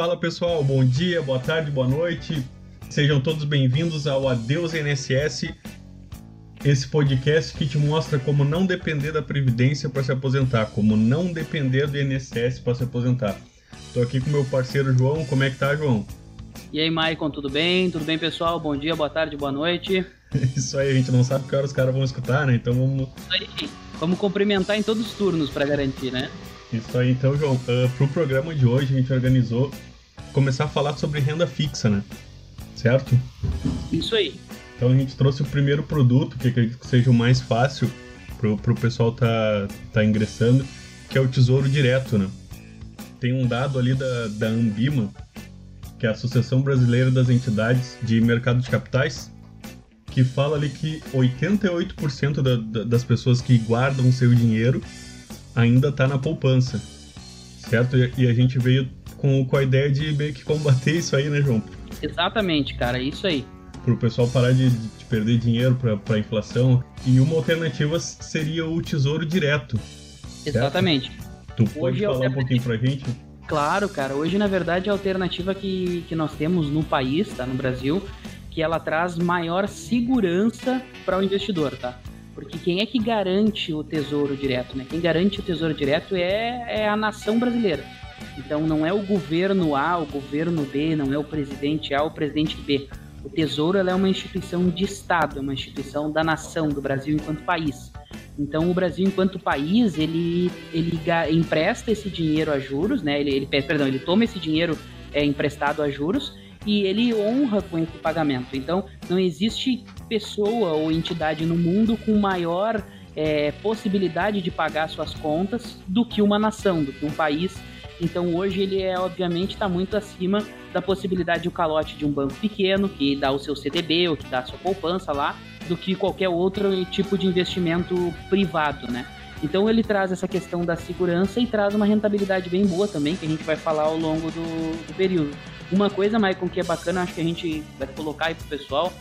Fala pessoal, bom dia, boa tarde, boa noite. Sejam todos bem-vindos ao Adeus INSS, esse podcast que te mostra como não depender da Previdência para se aposentar, como não depender do INSS para se aposentar. Estou aqui com meu parceiro João, como é que tá, João? E aí, Maicon, tudo bem? Tudo bem, pessoal? Bom dia, boa tarde, boa noite. Isso aí, a gente não sabe que hora os caras vão escutar, né? Então vamos. Aí. Vamos cumprimentar em todos os turnos para garantir, né? Isso aí, então, João. Uh, pro programa de hoje, a gente organizou começar a falar sobre renda fixa, né? certo? Isso aí. Então a gente trouxe o primeiro produto, que acredito que seja o mais fácil pro, pro pessoal tá, tá ingressando, que é o Tesouro Direto, né? Tem um dado ali da, da Ambima, que é a Associação Brasileira das Entidades de Mercado de Capitais, que fala ali que 88% da, da, das pessoas que guardam seu dinheiro ainda tá na poupança, certo? E, a gente veio com, com a ideia de meio que combater isso aí, né, João? Exatamente, cara, é isso aí. Para o pessoal parar de, de perder dinheiro para a inflação. E uma alternativa seria o tesouro direto. Exatamente. Tu pode Hoje falar um pouquinho para a gente? Claro, cara. Hoje, na verdade, a alternativa que, que nós temos no país, tá? No Brasil, que ela traz maior segurança para o investidor, tá? Porque quem é que garante o tesouro direto, né? Quem garante o tesouro direto é, é a nação brasileira. Então não é o governo A, o governo B, não é o presidente A, o presidente B. O Tesouro é uma instituição de Estado, é uma instituição da nação, do Brasil enquanto país. Então o Brasil enquanto país ele, ele empresta esse dinheiro a juros, né? Ele, ele perdão, ele toma esse dinheiro é, emprestado a juros e ele honra com esse pagamento. Então não existe pessoa ou entidade no mundo com maior é, possibilidade de pagar suas contas do que uma nação, do que um país então hoje ele é obviamente está muito acima da possibilidade de um calote de um banco pequeno que dá o seu CDB ou que dá a sua poupança lá, do que qualquer outro tipo de investimento privado, né? Então ele traz essa questão da segurança e traz uma rentabilidade bem boa também, que a gente vai falar ao longo do, do período. Uma coisa, Maicon, que é bacana, acho que a gente vai colocar aí pro pessoal,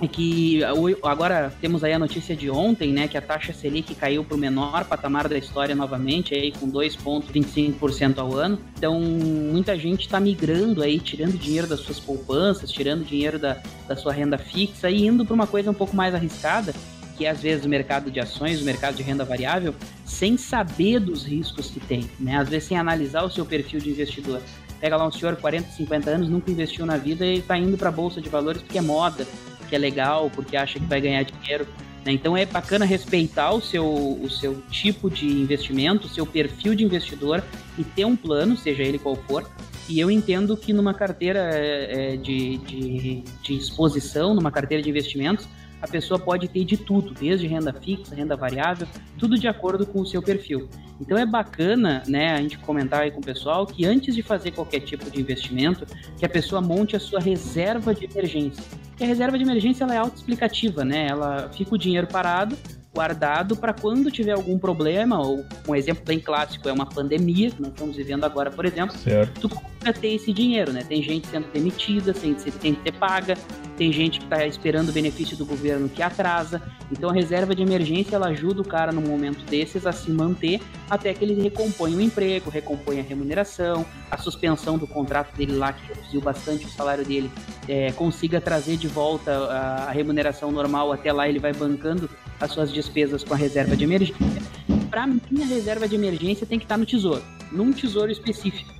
é que agora temos aí a notícia de ontem, né, que a taxa Selic caiu para o menor patamar da história novamente, aí com 2,25% ao ano. Então, muita gente está migrando aí, tirando dinheiro das suas poupanças, tirando dinheiro da, da sua renda fixa e indo para uma coisa um pouco mais arriscada, que é às vezes o mercado de ações, o mercado de renda variável, sem saber dos riscos que tem, né? Às vezes sem analisar o seu perfil de investidor. Pega lá um senhor 40, 50 anos, nunca investiu na vida e está indo para a bolsa de valores porque é moda, porque é legal, porque acha que vai ganhar dinheiro. Né? Então é bacana respeitar o seu, o seu tipo de investimento, o seu perfil de investidor e ter um plano, seja ele qual for. E eu entendo que numa carteira é, de, de, de exposição, numa carteira de investimentos, a pessoa pode ter de tudo, desde renda fixa, renda variável, tudo de acordo com o seu perfil. Então é bacana, né, a gente comentar aí com o pessoal que antes de fazer qualquer tipo de investimento, que a pessoa monte a sua reserva de emergência. E a reserva de emergência ela é autoexplicativa, né? Ela fica o dinheiro parado, guardado para quando tiver algum problema, ou um exemplo bem clássico é uma pandemia, que nós estamos vivendo agora, por exemplo, certo. tu ter esse dinheiro, né? Tem gente sendo demitida, tem, tem que ser paga, tem gente que está esperando o benefício do governo que atrasa. Então a reserva de emergência ela ajuda o cara num momento desses a se manter até que ele recompõe o emprego, recompõe a remuneração, a suspensão do contrato dele lá, que reduziu bastante o salário dele, é, consiga trazer de volta a, a remuneração normal, até lá ele vai bancando as suas despesas com a reserva de emergência. Para mim, a reserva de emergência tem que estar no tesouro, num tesouro específico,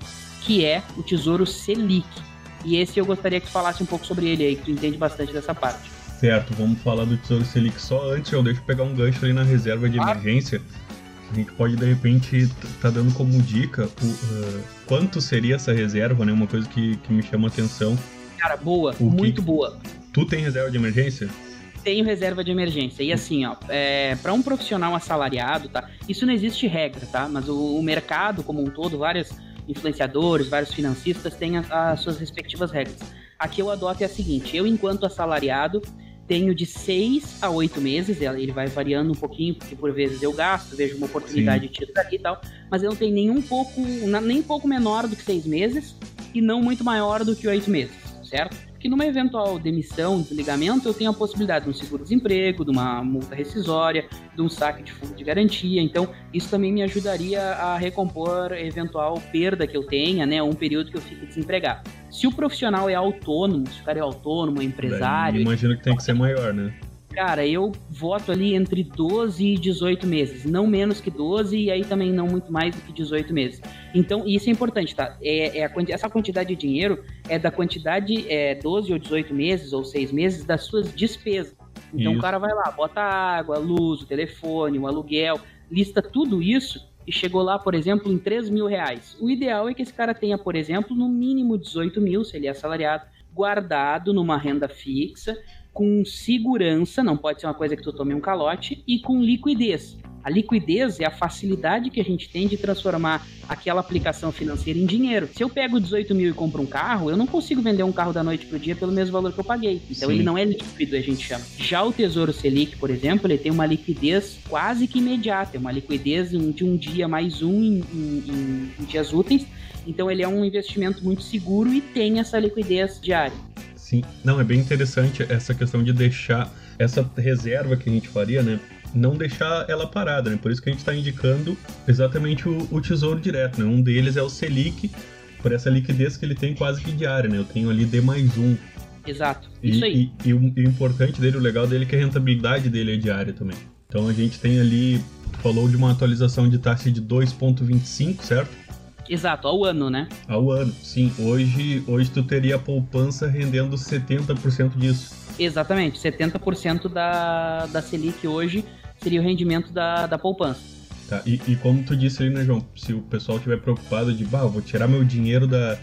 que é o Tesouro Selic. E esse eu gostaria que tu falasse um pouco sobre ele aí, que tu entende bastante dessa parte. Certo, vamos falar do Tesouro Selic só antes, eu deixo pegar um gancho ali na reserva de ah. emergência. A gente pode, de repente, tá dando como dica o, uh, quanto seria essa reserva, né? Uma coisa que, que me chama atenção. Cara, boa, o muito que... boa. Tu tem reserva de emergência? Tenho reserva de emergência. E assim, ó, é, para um profissional assalariado, tá? Isso não existe regra, tá? Mas o, o mercado como um todo, vários influenciadores, vários financistas têm as, as suas respectivas regras. Aqui eu adoto é a seguinte: eu, enquanto assalariado, tenho de seis a oito meses, ele vai variando um pouquinho, porque por vezes eu gasto, vejo uma oportunidade de tiro dali e tal, mas eu não tenho nenhum pouco, nem pouco menor do que seis meses e não muito maior do que oito meses, certo? Que numa eventual demissão, desligamento, eu tenho a possibilidade de um seguro-desemprego, de uma multa rescisória, de um saque de fundo de garantia. Então, isso também me ajudaria a recompor eventual perda que eu tenha, né? Um período que eu fique desempregado. Se o profissional é autônomo, se o cara é autônomo, é empresário. Imagino que tem que ser maior, né? Cara, eu voto ali entre 12 e 18 meses, não menos que 12 e aí também não muito mais do que 18 meses. Então, isso é importante, tá? É, é a, essa quantidade de dinheiro é da quantidade é, 12 ou 18 meses ou 6 meses das suas despesas. Então isso. o cara vai lá, bota água, luz, o telefone, o aluguel, lista tudo isso e chegou lá, por exemplo, em 3 mil reais. O ideal é que esse cara tenha, por exemplo, no mínimo 18 mil, se ele é assalariado, guardado numa renda fixa com segurança, não pode ser uma coisa que tu tome um calote, e com liquidez. A liquidez é a facilidade que a gente tem de transformar aquela aplicação financeira em dinheiro. Se eu pego 18 mil e compro um carro, eu não consigo vender um carro da noite pro dia pelo mesmo valor que eu paguei. Então Sim. ele não é líquido, a gente chama. Já o Tesouro Selic, por exemplo, ele tem uma liquidez quase que imediata, é uma liquidez de um dia mais um em, em, em dias úteis. Então ele é um investimento muito seguro e tem essa liquidez diária. Sim, não, é bem interessante essa questão de deixar essa reserva que a gente faria, né? Não deixar ela parada, né? Por isso que a gente está indicando exatamente o, o, tesouro direto, né? Um deles é o Selic, por essa liquidez que ele tem quase que diária, né? Eu tenho ali D mais um. Exato, isso aí. E, e, o, e o importante dele, o legal dele é que a rentabilidade dele é diária também. Então a gente tem ali, falou de uma atualização de taxa de 2,25, certo? Exato, ao ano, né? Ao ano, sim. Hoje, hoje tu teria a poupança rendendo 70% disso. Exatamente, 70% da, da Selic hoje seria o rendimento da, da poupança. Tá, e, e como tu disse ali, né, João? Se o pessoal estiver preocupado de, bah, vou tirar meu dinheiro da,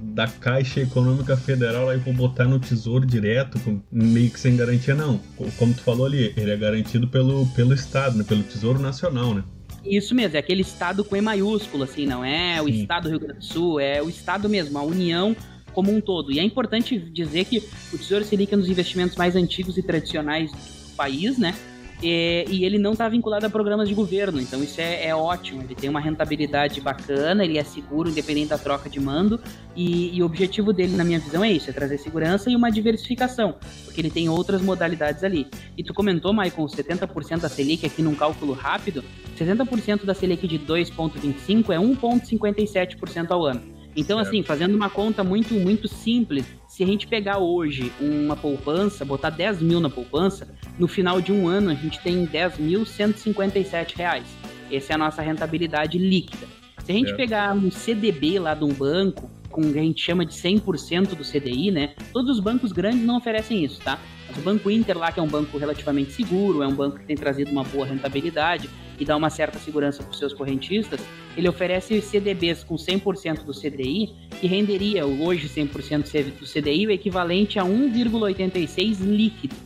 da Caixa Econômica Federal e vou botar no Tesouro direto, meio que sem garantia, não. Como tu falou ali, ele é garantido pelo, pelo Estado, né, pelo Tesouro Nacional, né? Isso mesmo, é aquele estado com E maiúsculo, assim, não é Sim. o estado do Rio Grande do Sul, é o estado mesmo, a União como um todo. E é importante dizer que o Tesouro Selic é um dos investimentos mais antigos e tradicionais do país, né? E, e ele não está vinculado a programas de governo, então isso é, é, ótimo. Ele tem uma rentabilidade bacana, ele é seguro, independente da troca de mando, e, e, o objetivo dele, na minha visão, é isso: é trazer segurança e uma diversificação, porque ele tem outras modalidades ali. E tu comentou, Maicon, 70% da Selic aqui num cálculo rápido, 70% da Selic de 2,25 é 1,57% ao ano. Então, certo. assim, fazendo uma conta muito, muito simples, se a gente pegar hoje uma poupança, botar 10 mil na poupança, no final de um ano a gente tem 10.157 reais. Essa é a nossa rentabilidade líquida. Se a gente pegar um CDB lá de um banco, com o que a gente chama de 100% do CDI, né? Todos os bancos grandes não oferecem isso, tá? Mas o Banco Inter lá, que é um banco relativamente seguro, é um banco que tem trazido uma boa rentabilidade e dá uma certa segurança para os seus correntistas, ele oferece CDBs com 100% do CDI, que renderia hoje 100% do CDI o equivalente a 1,86 líquido.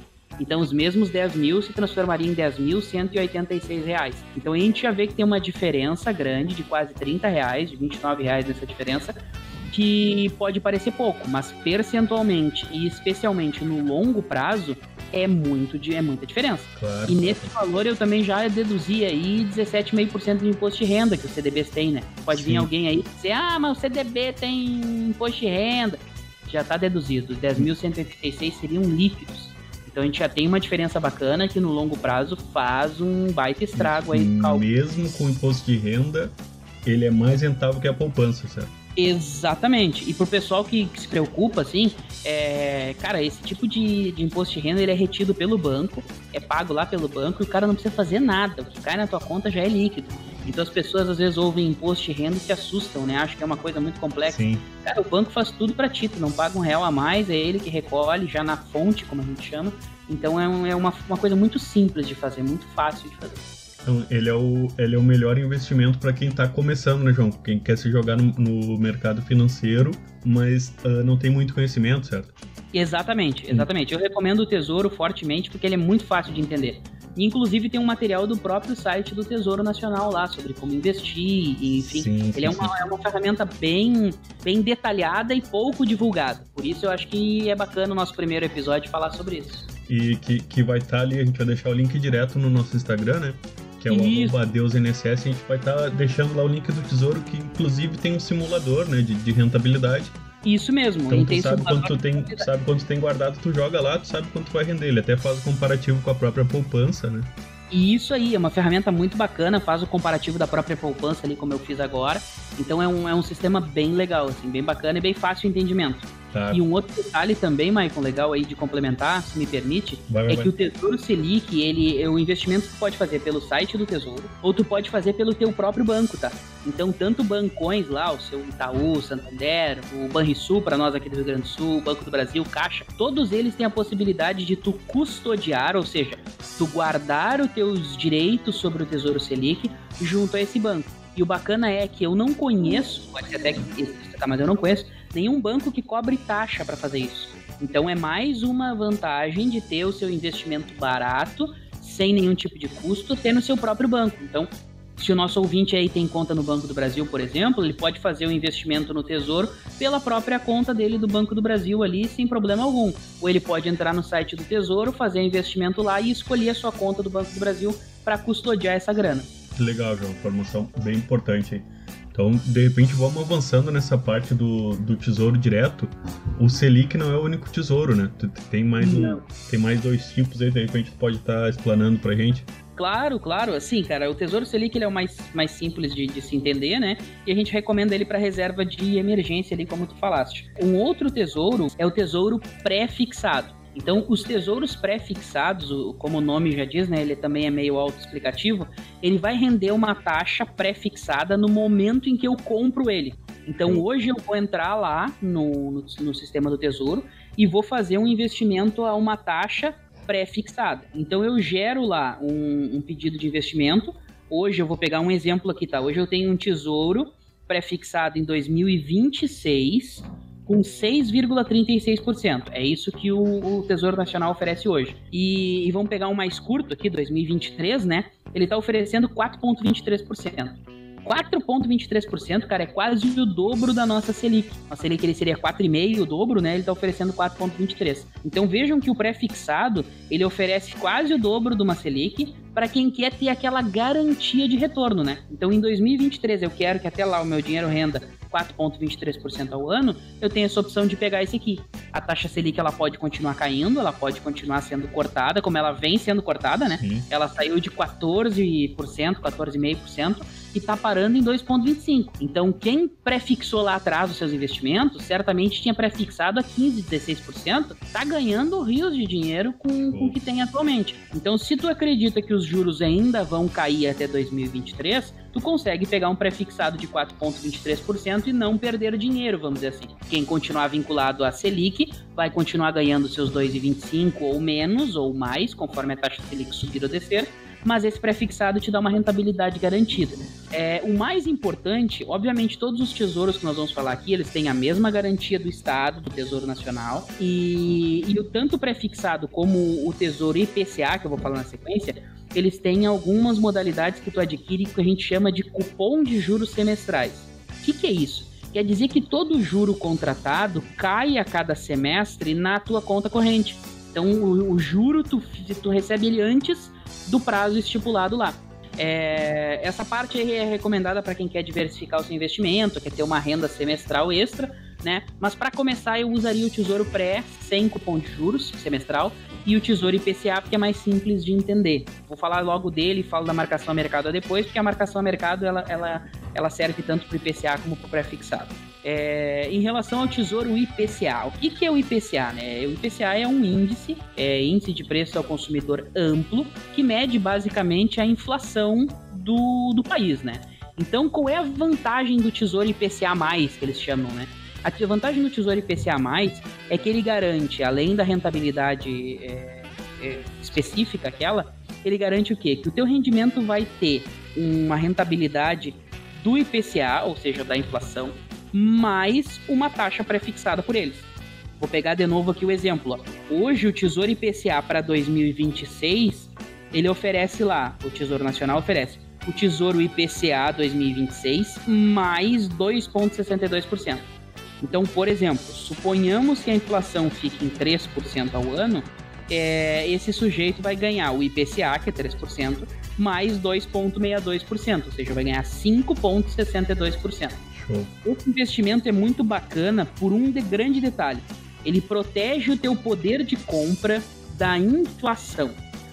Então, os mesmos 10 mil se transformariam em 10.186 reais. Então, a gente já vê que tem uma diferença grande de quase 30 reais, de 29 reais nessa diferença, que pode parecer pouco, mas percentualmente e especialmente no longo prazo é muito é muita diferença. Claro. E nesse valor eu também já deduzi aí 17,5% de imposto de renda que os CDBs têm, né? Pode Sim. vir alguém aí dizer: "Ah, mas o CDB tem imposto de renda". Já está deduzido, os 10.186 seriam líquidos. Então a gente já tem uma diferença bacana que no longo prazo faz um baita estrago aí. Mesmo com imposto de renda, ele é mais rentável que a poupança, certo? Exatamente. E pro pessoal que, que se preocupa, assim, é, cara, esse tipo de, de imposto de renda ele é retido pelo banco, é pago lá pelo banco e o cara não precisa fazer nada. O que cai na tua conta já é líquido. Então as pessoas às vezes ouvem imposto de renda e se assustam, né? Acham que é uma coisa muito complexa. Sim. Cara, o banco faz tudo para ti, tu não paga um real a mais, é ele que recolhe já na fonte, como a gente chama. Então é, um, é uma, uma coisa muito simples de fazer, muito fácil de fazer. Então, ele é o, ele é o melhor investimento para quem está começando, né, João? Quem quer se jogar no, no mercado financeiro, mas uh, não tem muito conhecimento, certo? Exatamente, exatamente. Eu recomendo o Tesouro fortemente porque ele é muito fácil de entender. inclusive tem um material do próprio site do Tesouro Nacional lá sobre como investir, enfim. Sim, ele é, uma, é uma ferramenta bem, bem detalhada e pouco divulgada. Por isso eu acho que é bacana o nosso primeiro episódio falar sobre isso. E que, que vai estar tá ali, a gente vai deixar o link direto no nosso Instagram, né? Que é o Isso. arroba DeusNSS, a gente vai estar tá deixando lá o link do Tesouro, que inclusive tem um simulador né, de, de rentabilidade. Isso mesmo. Então tu sabe quanto tu tem, sabe quanto tem guardado, tu joga lá, tu sabe quanto vai render. Ele até faz o comparativo com a própria poupança, né? E isso aí é uma ferramenta muito bacana, faz o comparativo da própria poupança ali, como eu fiz agora. Então é um, é um sistema bem legal, assim, bem bacana e bem fácil de entendimento. Tá. E um outro detalhe também, Maicon, legal aí de complementar, se me permite, vai, vai, é vai. que o Tesouro Selic, ele é o investimento que tu pode fazer pelo site do Tesouro, ou tu pode fazer pelo teu próprio banco, tá? Então, tanto bancões lá, o seu Itaú, Santander, o Banrisul, para nós aqui do Rio Grande do Sul, o Banco do Brasil, Caixa, todos eles têm a possibilidade de tu custodiar, ou seja, tu guardar os teus direitos sobre o Tesouro Selic junto a esse banco. E o bacana é que eu não conheço, pode ser até que exista, tá, mas eu não conheço, nenhum banco que cobre taxa para fazer isso. Então é mais uma vantagem de ter o seu investimento barato, sem nenhum tipo de custo, ter no seu próprio banco. Então, se o nosso ouvinte aí tem conta no Banco do Brasil, por exemplo, ele pode fazer o um investimento no Tesouro pela própria conta dele do Banco do Brasil ali, sem problema algum. Ou ele pode entrar no site do Tesouro, fazer investimento lá e escolher a sua conta do Banco do Brasil para custodiar essa grana. Legal, João. Informação bem importante. Então, de repente, vamos avançando nessa parte do, do tesouro direto. O Selic não é o único tesouro, né? Tem mais, um, tem mais dois tipos aí, de repente, tu pode estar tá explanando pra gente. Claro, claro. Assim, cara, o Tesouro Selic ele é o mais, mais simples de, de se entender, né? E a gente recomenda ele para reserva de emergência ali, como tu falaste. Um outro tesouro é o tesouro pré-fixado. Então, os tesouros pré-fixados, como o nome já diz, né, ele também é meio autoexplicativo, ele vai render uma taxa pré-fixada no momento em que eu compro ele. Então, hoje eu vou entrar lá no, no, no sistema do tesouro e vou fazer um investimento a uma taxa pré-fixada. Então, eu gero lá um, um pedido de investimento. Hoje eu vou pegar um exemplo aqui, tá? Hoje eu tenho um tesouro pré-fixado em 2026 com 6,36%. É isso que o, o, Tesouro Nacional oferece hoje. E, e, vamos pegar um mais curto aqui, 2023, né? Ele está oferecendo 4,23%. 4,23%, cara, é quase o dobro da nossa Selic. A Selic ele seria 4,5%, o dobro, né? Ele está oferecendo 4,23%. Então vejam que o pré-fixado ele oferece quase o dobro de uma Selic para quem quer ter aquela garantia de retorno, né? Então em 2023 eu quero que até lá o meu dinheiro renda 4,23% ao ano, eu tenho essa opção de pegar esse aqui. A taxa Selic ela pode continuar caindo, ela pode continuar sendo cortada, como ela vem sendo cortada, né? Sim. Ela saiu de 14%, 14,5% e está parando em 2,25%. Então, quem prefixou lá atrás os seus investimentos, certamente tinha prefixado a 15%, 16%, está ganhando rios de dinheiro com, com o que tem atualmente. Então, se tu acredita que os juros ainda vão cair até 2023, tu consegue pegar um prefixado de 4,23% e não perder dinheiro, vamos dizer assim. Quem continuar vinculado à Selic vai continuar ganhando seus 2,25 ou menos ou mais, conforme a taxa Selic subir ou descer, mas esse prefixado te dá uma rentabilidade garantida. É, o mais importante, obviamente, todos os tesouros que nós vamos falar aqui, eles têm a mesma garantia do Estado, do Tesouro Nacional, e, e o tanto prefixado como o Tesouro IPCA, que eu vou falar na sequência, eles têm algumas modalidades que tu adquire que a gente chama de cupom de juros semestrais. O que, que é isso? Quer dizer que todo juro contratado cai a cada semestre na tua conta corrente. Então, o, o juro tu, tu recebe ele antes do prazo estipulado lá. É, essa parte é recomendada para quem quer diversificar o seu investimento, quer ter uma renda semestral extra, né? Mas para começar, eu usaria o Tesouro Pré sem cupom de juros semestral e o Tesouro IPCA, porque é mais simples de entender. Vou falar logo dele e falo da marcação a mercado depois, porque a marcação a mercado ela, ela, ela serve tanto para o IPCA como para o pré-fixado. É, em relação ao Tesouro IPCA, o que, que é o IPCA? Né? O IPCA é um índice, é índice de preço ao consumidor amplo, que mede basicamente a inflação do, do país, né? Então, qual é a vantagem do Tesouro IPCA+, que eles chamam, né? A vantagem do Tesouro IPCA+, é que ele garante, além da rentabilidade é, é, específica aquela, ele garante o quê? Que o teu rendimento vai ter uma rentabilidade do IPCA, ou seja, da inflação, mais uma taxa pré-fixada por eles. Vou pegar de novo aqui o exemplo. Hoje o Tesouro IPCA para 2026, ele oferece lá, o Tesouro Nacional oferece o Tesouro IPCA 2026 mais 2,62%. Então, por exemplo, suponhamos que a inflação fique em 3% ao ano, é, esse sujeito vai ganhar o IPCA, que é 3%, mais 2,62%, ou seja, vai ganhar 5,62%. Esse investimento é muito bacana por um de grande detalhe. Ele protege o teu poder de compra da inflação.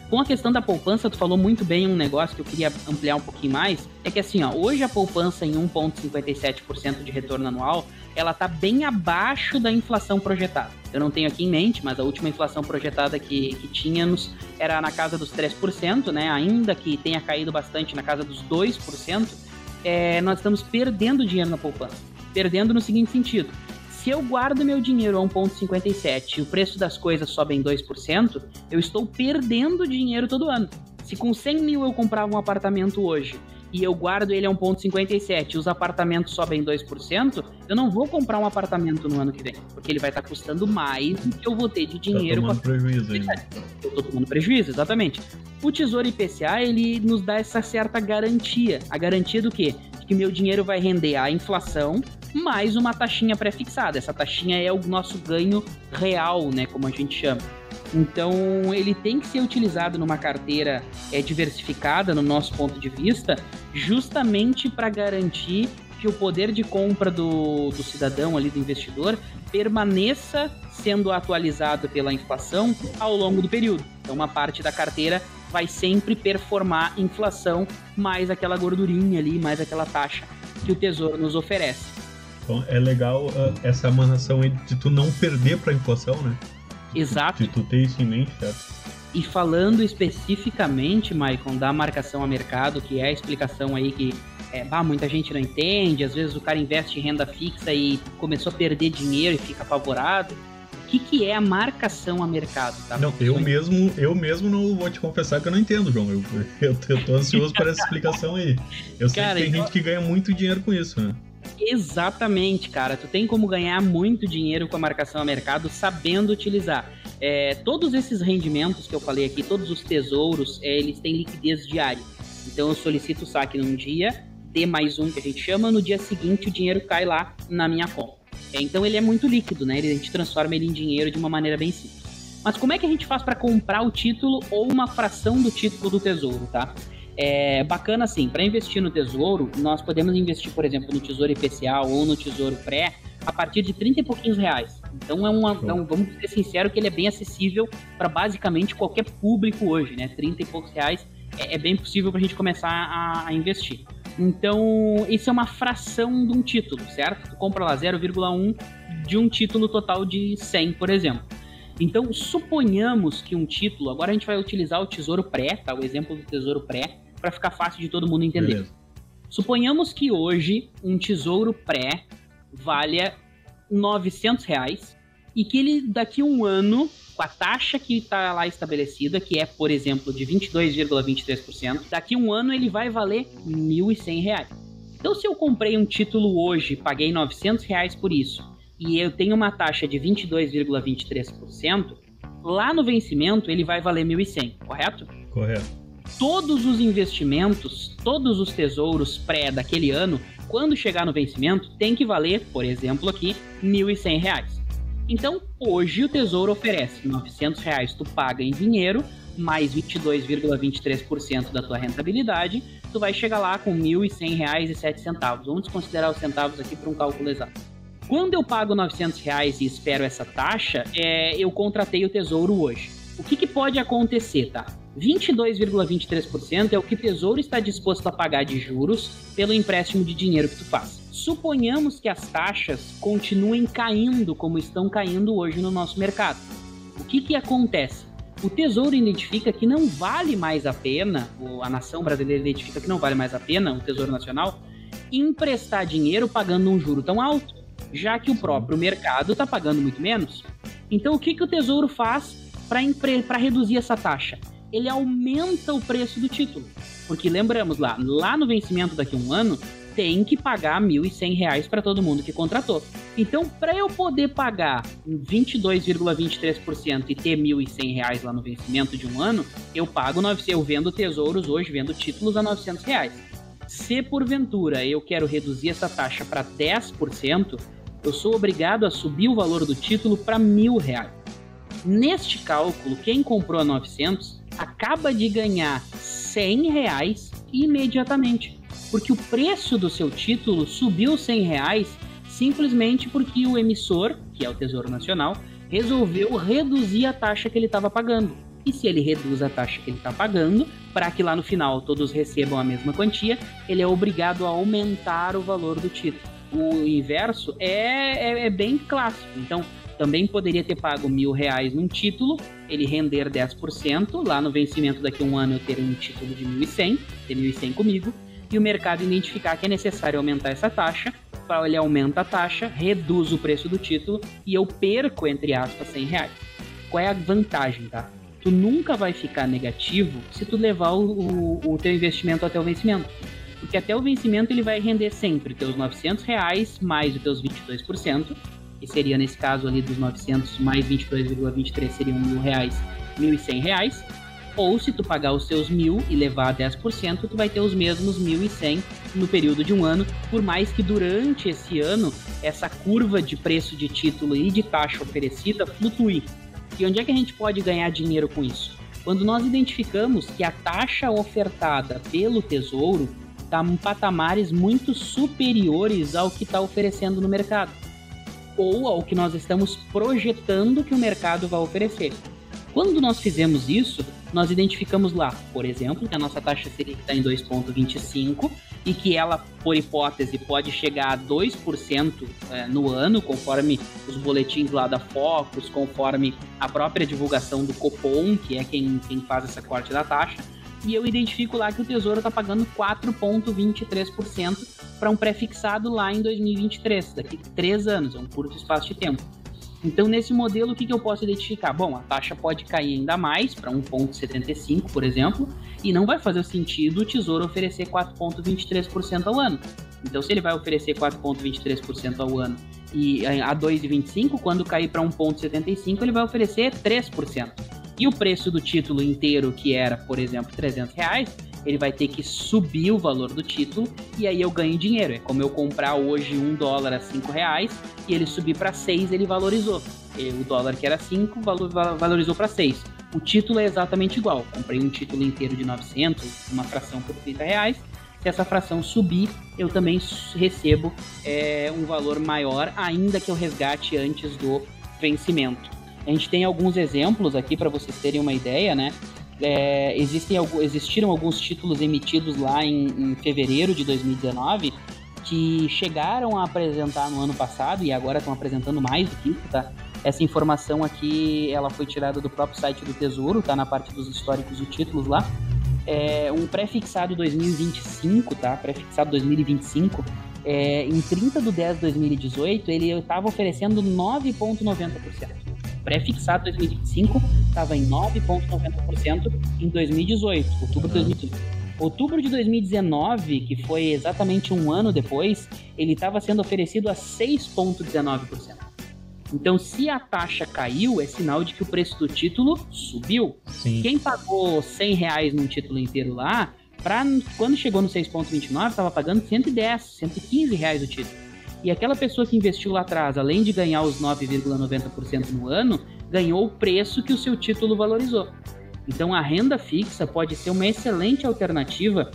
Com a questão da poupança, tu falou muito bem um negócio que eu queria ampliar um pouquinho mais, é que assim, ó, hoje a poupança em 1,57% de retorno anual, ela tá bem abaixo da inflação projetada. Eu não tenho aqui em mente, mas a última inflação projetada que, que tínhamos era na casa dos 3%, né? Ainda que tenha caído bastante na casa dos 2%, é, nós estamos perdendo dinheiro na poupança. Perdendo no seguinte sentido: se eu guardo meu dinheiro a 1,57 e o preço das coisas sobe em 2%, eu estou perdendo dinheiro todo ano. Se com 100 mil eu comprava um apartamento hoje e eu guardo ele a 1,57 e os apartamentos sobem 2%, eu não vou comprar um apartamento no ano que vem, porque ele vai estar custando mais do que eu vou ter de tá dinheiro. Tá tomando prejuízo ainda. Eu tô tomando prejuízo, exatamente. O Tesouro IPCA, ele nos dá essa certa garantia. A garantia do quê? De que meu dinheiro vai render a inflação mais uma taxinha pré-fixada. Essa taxinha é o nosso ganho real, né, como a gente chama. Então, ele tem que ser utilizado numa carteira é, diversificada, no nosso ponto de vista, justamente para garantir que o poder de compra do, do cidadão ali, do investidor, permaneça sendo atualizado pela inflação ao longo do período. Então, uma parte da carteira vai sempre performar inflação mais aquela gordurinha ali, mais aquela taxa que o Tesouro nos oferece. Então, é legal uh, essa amarração de tu não perder para a inflação, né? Exato. Se tu tem isso em mente, certo? E falando especificamente, Maicon, da marcação a mercado, que é a explicação aí que é, bah, muita gente não entende, às vezes o cara investe em renda fixa e começou a perder dinheiro e fica apavorado. O que, que é a marcação a mercado? Tá? Não, eu mesmo, eu mesmo não vou te confessar que eu não entendo, João. Eu, eu, eu tô ansioso por essa explicação aí. Eu sei cara, que tem eu... gente que ganha muito dinheiro com isso, né? Exatamente, cara. Tu tem como ganhar muito dinheiro com a marcação a mercado sabendo utilizar. É, todos esses rendimentos que eu falei aqui, todos os tesouros, é, eles têm liquidez diária. Então eu solicito o saque num dia, D mais um que a gente chama, no dia seguinte o dinheiro cai lá na minha conta. É, então ele é muito líquido, né? A gente transforma ele em dinheiro de uma maneira bem simples. Mas como é que a gente faz para comprar o título ou uma fração do título do tesouro, tá? É bacana assim, para investir no tesouro, nós podemos investir, por exemplo, no tesouro IPCA ou no tesouro pré a partir de 30 e pouquinhos reais. Então é uma, um, vamos ser sincero que ele é bem acessível para basicamente qualquer público hoje, né? 30 e poucos reais é, é bem possível para a gente começar a, a, investir. Então, isso é uma fração de um título, certo? Tu compra lá 0,1 de um título total de 100, por exemplo. Então, suponhamos que um título, agora a gente vai utilizar o Tesouro Pré, tá? O exemplo do Tesouro Pré, para ficar fácil de todo mundo entender. Beleza. Suponhamos que hoje um Tesouro Pré valha 900 reais e que ele daqui a um ano, com a taxa que está lá estabelecida, que é, por exemplo, de 22,23%, daqui a um ano ele vai valer 1.100 reais. Então, se eu comprei um título hoje, paguei 900 reais por isso, e eu tenho uma taxa de 22,23%, lá no vencimento ele vai valer 1.100, correto? Correto. Todos os investimentos, todos os tesouros pré daquele ano quando chegar no vencimento, tem que valer, por exemplo, aqui, R$ 1.100. Então, hoje o Tesouro oferece 900 reais, tu paga em dinheiro, mais 22,23% da tua rentabilidade, tu vai chegar lá com R$ 1.100,07. Vamos considerar os centavos aqui para um cálculo exato. Quando eu pago 900 reais e espero essa taxa, é, eu contratei o Tesouro hoje. O que, que pode acontecer, tá? 22,23% é o que o Tesouro está disposto a pagar de juros pelo empréstimo de dinheiro que tu faz. Suponhamos que as taxas continuem caindo como estão caindo hoje no nosso mercado. O que, que acontece? O Tesouro identifica que não vale mais a pena, ou a nação brasileira identifica que não vale mais a pena, o Tesouro Nacional, emprestar dinheiro pagando um juro tão alto, já que o próprio mercado está pagando muito menos. Então, o que, que o Tesouro faz para reduzir essa taxa? Ele aumenta o preço do título. Porque lembramos lá, lá no vencimento daqui a um ano, tem que pagar R$ 1.100 para todo mundo que contratou. Então, para eu poder pagar 22,23% e ter R$ 1.100 lá no vencimento de um ano, eu pago 900, eu vendo tesouros hoje, vendo títulos a 900 reais. Se porventura eu quero reduzir essa taxa para 10%, eu sou obrigado a subir o valor do título para R$ 1.000. Neste cálculo, quem comprou a 900 acaba de ganhar 100 reais imediatamente, porque o preço do seu título subiu 100 reais simplesmente porque o emissor, que é o Tesouro Nacional, resolveu reduzir a taxa que ele estava pagando. E se ele reduz a taxa que ele está pagando, para que lá no final todos recebam a mesma quantia, ele é obrigado a aumentar o valor do título. O inverso é, é, é bem clássico. Então, também poderia ter pago mil reais num título, ele render 10%, lá no vencimento daqui a um ano eu ter um título de 1.100, ter 1.100 comigo, e o mercado identificar que é necessário aumentar essa taxa, para ele aumenta a taxa, reduz o preço do título e eu perco, entre aspas, 100 reais. Qual é a vantagem, tá? tu nunca vai ficar negativo se tu levar o, o, o teu investimento até o vencimento. Porque até o vencimento ele vai render sempre teus 900 reais mais os teus 22%, que seria nesse caso ali dos 900 mais 22,23 seriam mil reais, 1.100 reais. Ou se tu pagar os seus mil e levar 10%, tu vai ter os mesmos 1.100 no período de um ano, por mais que durante esse ano essa curva de preço de título e de taxa oferecida flutue. E onde é que a gente pode ganhar dinheiro com isso? Quando nós identificamos que a taxa ofertada pelo Tesouro está em patamares muito superiores ao que está oferecendo no mercado, ou ao que nós estamos projetando que o mercado vai oferecer. Quando nós fizemos isso, nós identificamos lá, por exemplo, que a nossa taxa Selic está em 2,25 e que ela, por hipótese, pode chegar a 2% é, no ano, conforme os boletins lá da Focus, conforme a própria divulgação do Copom, que é quem, quem faz essa corte da taxa. E eu identifico lá que o Tesouro está pagando 4,23% para um pré-fixado lá em 2023, daqui a três anos, é um curto espaço de tempo. Então, nesse modelo, o que, que eu posso identificar? Bom, a taxa pode cair ainda mais, para 1,75, por exemplo, e não vai fazer sentido o Tesouro oferecer 4,23% ao ano. Então, se ele vai oferecer 4,23% ao ano e a 2,25, quando cair para 1,75, ele vai oferecer 3%. E o preço do título inteiro, que era, por exemplo, 300 reais, ele vai ter que subir o valor do título e aí eu ganho dinheiro. É como eu comprar hoje um dólar a cinco reais e ele subir para seis, ele valorizou. O dólar que era cinco valorizou para seis. O título é exatamente igual. Comprei um título inteiro de 900, uma fração por 30 reais. Se essa fração subir, eu também recebo é, um valor maior, ainda que eu resgate antes do vencimento. A gente tem alguns exemplos aqui para vocês terem uma ideia, né? é, existem, existiram alguns títulos emitidos lá em, em, fevereiro de 2019 que chegaram a apresentar no ano passado e agora estão apresentando mais do que isso, tá? Essa informação aqui, ela foi tirada do próprio site do Tesouro, tá? Na parte dos históricos e títulos lá. É um pré-fixado 2025, tá? Pré-fixado 2025. É, em 30 de 10 de 2018, ele estava oferecendo 9,90% pré-fixado 2025 estava em 9,90% em 2018, outubro de 2018. Outubro de 2019, que foi exatamente um ano depois, ele estava sendo oferecido a 6,19%. Então, se a taxa caiu, é sinal de que o preço do título subiu. Sim. Quem pagou 100 reais num título inteiro lá, pra, quando chegou no 6,29, estava pagando 110, 115 reais o título. E aquela pessoa que investiu lá atrás, além de ganhar os 9,90% no ano, ganhou o preço que o seu título valorizou. Então a renda fixa pode ser uma excelente alternativa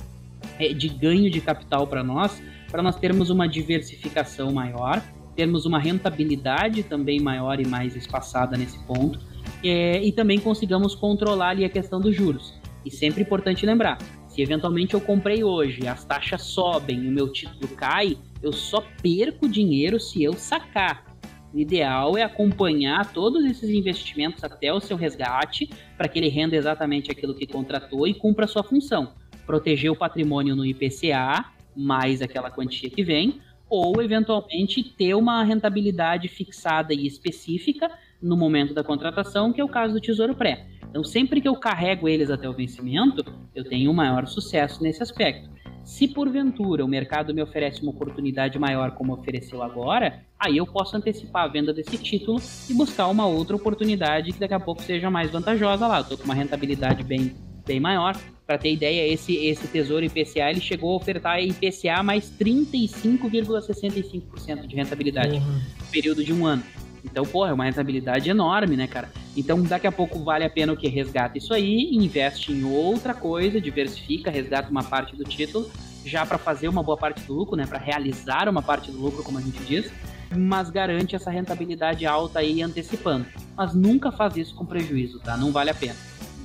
é, de ganho de capital para nós, para nós termos uma diversificação maior, termos uma rentabilidade também maior e mais espaçada nesse ponto, é, e também consigamos controlar ali a questão dos juros. E sempre importante lembrar, se eventualmente eu comprei hoje, as taxas sobem e o meu título cai, eu só perco dinheiro se eu sacar. O ideal é acompanhar todos esses investimentos até o seu resgate, para que ele renda exatamente aquilo que contratou e cumpra a sua função. Proteger o patrimônio no IPCA, mais aquela quantia que vem, ou eventualmente ter uma rentabilidade fixada e específica no momento da contratação, que é o caso do Tesouro Pré. Então, sempre que eu carrego eles até o vencimento, eu tenho um maior sucesso nesse aspecto. Se porventura o mercado me oferece uma oportunidade maior como ofereceu agora, aí eu posso antecipar a venda desse título e buscar uma outra oportunidade que daqui a pouco seja mais vantajosa lá. Tô com uma rentabilidade bem, bem maior. Para ter ideia, esse, esse Tesouro IPCA ele chegou a ofertar IPCA mais 35,65% de rentabilidade uhum. no período de um ano. Então, porra, é uma rentabilidade enorme, né, cara? Então, daqui a pouco vale a pena o que resgata isso aí, investe em outra coisa, diversifica, resgata uma parte do título, já para fazer uma boa parte do lucro, né, para realizar uma parte do lucro, como a gente diz, mas garante essa rentabilidade alta aí antecipando. Mas nunca faz isso com prejuízo, tá? Não vale a pena.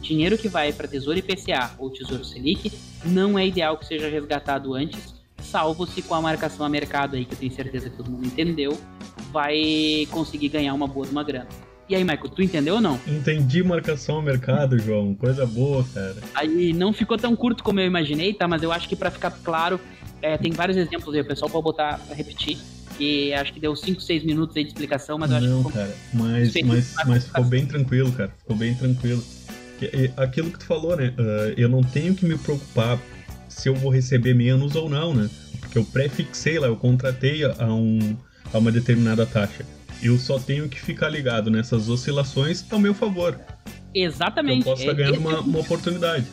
Dinheiro que vai para Tesouro IPCA ou Tesouro Selic não é ideal que seja resgatado antes, salvo se com a marcação a mercado aí, que eu tenho certeza que todo mundo entendeu, vai conseguir ganhar uma boa de uma grana. E aí, Michael, tu entendeu ou não? Entendi marcação ao mercado, João. Coisa boa, cara. Aí não ficou tão curto como eu imaginei, tá? Mas eu acho que para ficar claro, é, tem vários exemplos aí, o pessoal pode botar pra repetir. Que acho que deu 5, 6 minutos aí de explicação, mas eu acho não, que. cara, mas, mas, mas ficou bem tranquilo, cara. Ficou bem tranquilo. Aquilo que tu falou, né? Uh, eu não tenho que me preocupar se eu vou receber menos ou não, né? Porque eu prefixei lá, eu contratei a, um, a uma determinada taxa eu só tenho que ficar ligado nessas oscilações ao meu favor. Exatamente. Eu posso estar ganhando uma, uma oportunidade.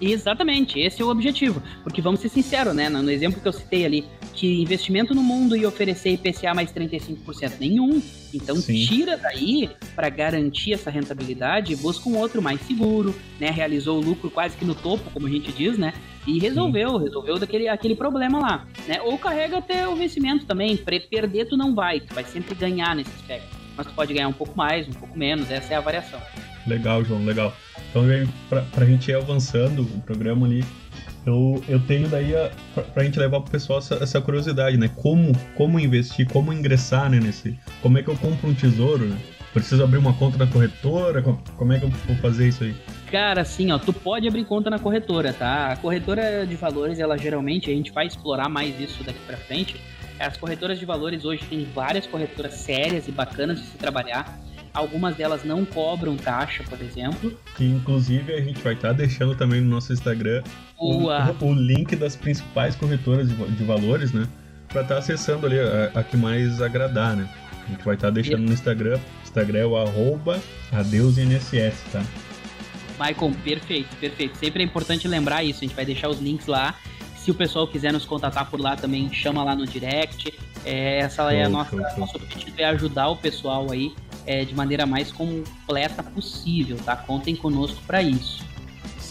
Exatamente, esse é o objetivo. Porque vamos ser sinceros, né? No exemplo que eu citei ali, que investimento no mundo ia oferecer IPCA mais 35%? Nenhum. Então Sim. tira daí para garantir essa rentabilidade e busca um outro mais seguro, né? Realizou o lucro quase que no topo, como a gente diz, né? E resolveu, Sim. resolveu daquele aquele problema lá, né? Ou carrega até o vencimento também, perder tu não vai, tu vai sempre ganhar nesse aspecto. Mas tu pode ganhar um pouco mais, um pouco menos, essa é a variação. Legal, João, legal. Então, para a gente ir avançando o programa ali, eu, eu tenho daí a, pra, pra gente levar pro pessoal essa, essa, curiosidade, né? Como, como investir, como ingressar né, nesse. Como é que eu compro um tesouro, né? Preciso abrir uma conta na corretora? Como é que eu vou fazer isso aí? Cara, assim, ó, tu pode abrir conta na corretora, tá? A corretora de valores, ela geralmente, a gente vai explorar mais isso daqui para frente. As corretoras de valores hoje tem várias corretoras sérias e bacanas de se trabalhar. Algumas delas não cobram taxa, por exemplo. Que inclusive a gente vai estar tá deixando também no nosso Instagram o, o, link das principais corretoras de, de valores, né? Para estar tá acessando ali a, a, que mais agradar, né? A gente vai estar tá deixando no Instagram. Instagram é o arroba adeusnss, tá? Michael, perfeito, perfeito. Sempre é importante lembrar isso. A gente vai deixar os links lá. Se o pessoal quiser nos contatar por lá também, chama lá no direct. É, essa é a nossa, nosso objetivo é ajudar o pessoal aí é, de maneira mais completa possível, tá? Contem conosco para isso.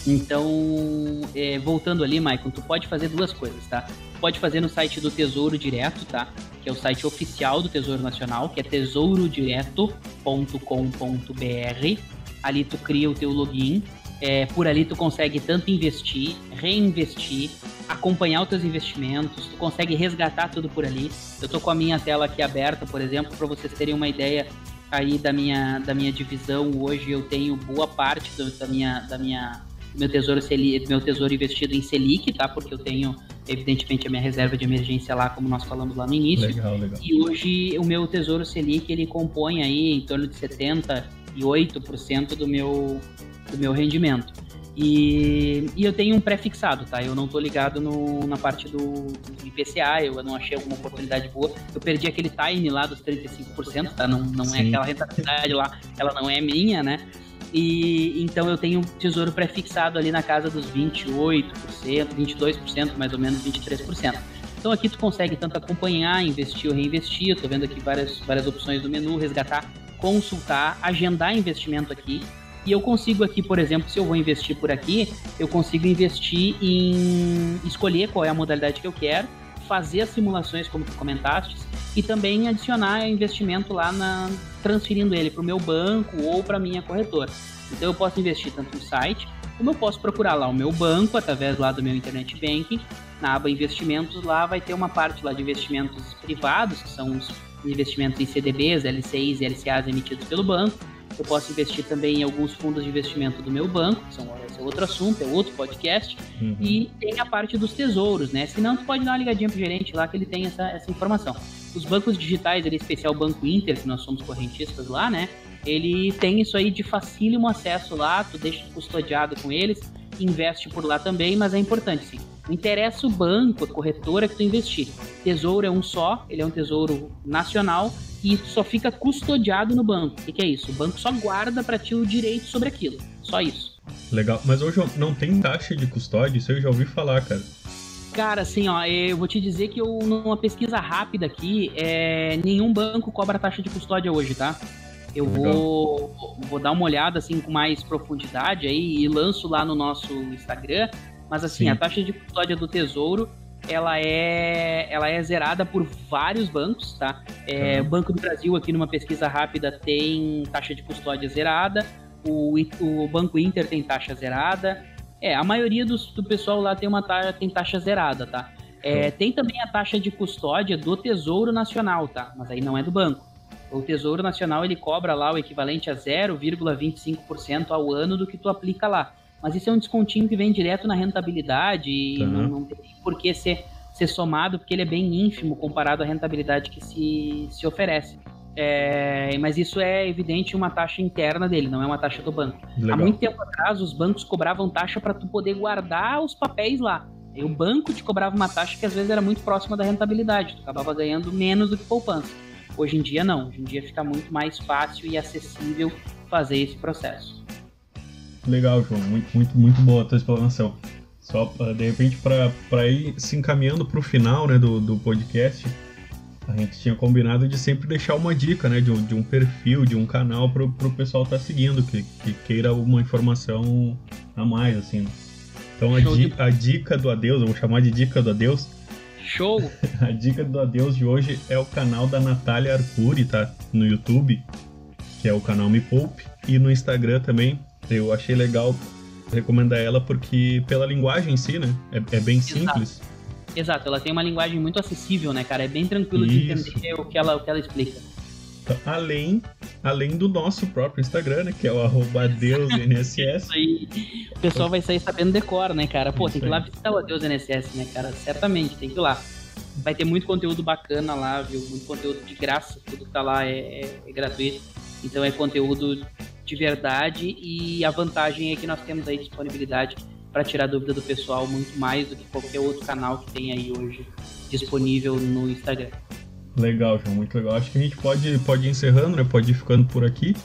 Então, é, voltando ali, Maicon, tu pode fazer duas coisas, tá? Tu pode fazer no site do Tesouro Direto, tá? Que é o site oficial do Tesouro Nacional, que é tesourodireto.com.br. Ali tu cria o teu login. É, por ali tu consegue tanto investir, reinvestir, acompanhar os teus investimentos, tu consegue resgatar tudo por ali. Eu tô com a minha tela aqui aberta, por exemplo, para vocês terem uma ideia aí da minha, da minha divisão. Hoje eu tenho boa parte do, da minha, da minha meu tesouro Selic, meu tesouro investido em Selic, tá? Porque eu tenho evidentemente a minha reserva de emergência lá, como nós falamos lá no início. Legal, legal. E hoje o meu tesouro Selic ele compõe aí em torno de 78% do meu do meu rendimento. E, e eu tenho um pré-fixado, tá? Eu não tô ligado no, na parte do, do IPCA, eu não achei alguma oportunidade boa. Eu perdi aquele time lá dos 35%, tá? Não, não é aquela rentabilidade lá, ela não é minha, né? E então eu tenho um tesouro pré-fixado ali na casa dos 28%, 22%, mais ou menos 23%. Então aqui tu consegue tanto acompanhar, investir ou reinvestir. Eu tô vendo aqui várias, várias opções do menu, resgatar, consultar, agendar investimento aqui. E eu consigo aqui, por exemplo, se eu vou investir por aqui, eu consigo investir em escolher qual é a modalidade que eu quero, fazer as simulações, como tu comentaste, e também adicionar investimento lá na transferindo ele para o meu banco ou para minha corretora. Então eu posso investir tanto no site, como eu posso procurar lá o meu banco através lá do meu internet banking, na aba investimentos lá vai ter uma parte lá de investimentos privados, que são os investimentos em CDBs, LCIs e LCAs emitidos pelo banco eu posso investir também em alguns fundos de investimento do meu banco, que são, esse é outro assunto, é outro podcast. Uhum. E tem a parte dos tesouros, né? Se não, tu pode dar uma ligadinha pro gerente lá que ele tem essa, essa informação. Os bancos digitais, em especial o Banco Inter, que nós somos correntistas lá, né? Ele tem isso aí de facílimo acesso lá, tu deixa custodiado com eles, investe por lá também, mas é importante sim. Não interessa o banco, a corretora que tu investir. Tesouro é um só, ele é um tesouro nacional e só fica custodiado no banco. O que, que é isso? O banco só guarda para ti o direito sobre aquilo. Só isso. Legal. Mas hoje não tem taxa de custódia? Isso eu já ouvi falar, cara. Cara, assim, ó, eu vou te dizer que eu, numa pesquisa rápida aqui, é, nenhum banco cobra taxa de custódia hoje, tá? Eu vou, vou dar uma olhada assim com mais profundidade aí e lanço lá no nosso Instagram. Mas assim, Sim. a taxa de custódia do Tesouro ela é, ela é zerada por vários bancos, tá? É, uhum. O Banco do Brasil, aqui numa pesquisa rápida, tem taxa de custódia zerada, o, o Banco Inter tem taxa zerada. É, a maioria dos, do pessoal lá tem uma taxa, tem taxa zerada, tá? É, tem também a taxa de custódia do Tesouro Nacional, tá? Mas aí não é do banco. O Tesouro Nacional ele cobra lá o equivalente a 0,25% ao ano do que tu aplica lá. Mas isso é um descontinho que vem direto na rentabilidade e uhum. não, não, tem por que ser, ser somado, porque ele é bem ínfimo comparado à rentabilidade que se, se oferece. É, mas isso é evidente uma taxa interna dele, não é uma taxa do banco. Legal. Há muito tempo atrás, os bancos cobravam taxa para tu poder guardar os papéis lá. E o banco te cobrava uma taxa que às vezes era muito próxima da rentabilidade, tu acabava ganhando menos do que poupança. Hoje em dia não, hoje em dia fica muito mais fácil e acessível fazer esse processo. Legal, João. Muito, muito, muito boa a tua explanação. Só, de repente, para ir se encaminhando para o final né, do, do podcast, a gente tinha combinado de sempre deixar uma dica, né? De um, de um perfil, de um canal para o pessoal estar tá seguindo, que, que queira uma informação a mais, assim. Então a, di, a dica do adeus, eu vou chamar de dica do adeus. Show! a dica do adeus de hoje é o canal da Natália Arcuri, tá? No YouTube, que é o canal Me Poupe. E no Instagram também, eu achei legal recomendar ela porque pela linguagem em si, né? É, é bem Exato. simples. Exato, ela tem uma linguagem muito acessível, né, cara? É bem tranquilo Isso. de entender o que ela, o que ela explica. Então, além, além do nosso próprio Instagram, né, que é o arroba DeusNSS. O pessoal vai sair sabendo decora, né, cara? Pô, Isso tem que ir lá visitar o Adeus NSS, né, cara? Certamente, tem que ir lá. Vai ter muito conteúdo bacana lá, viu? Muito conteúdo de graça, tudo que tá lá é, é, é gratuito. Então é conteúdo de verdade e a vantagem é que nós temos aí disponibilidade para tirar dúvida do pessoal muito mais do que qualquer outro canal que tem aí hoje disponível no Instagram. Legal, João, muito legal. Acho que a gente pode, pode ir encerrando, né? Pode ir ficando por aqui.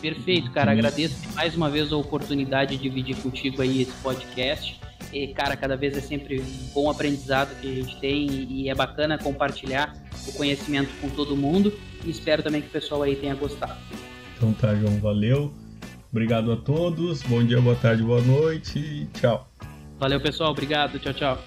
Perfeito, cara. Agradeço mais uma vez a oportunidade de dividir contigo aí esse podcast. E, cara, cada vez é sempre um bom aprendizado que a gente tem e é bacana compartilhar o conhecimento com todo mundo. E espero também que o pessoal aí tenha gostado. Então tá, João, valeu. Obrigado a todos. Bom dia, boa tarde, boa noite. Tchau. Valeu, pessoal. Obrigado. Tchau, tchau.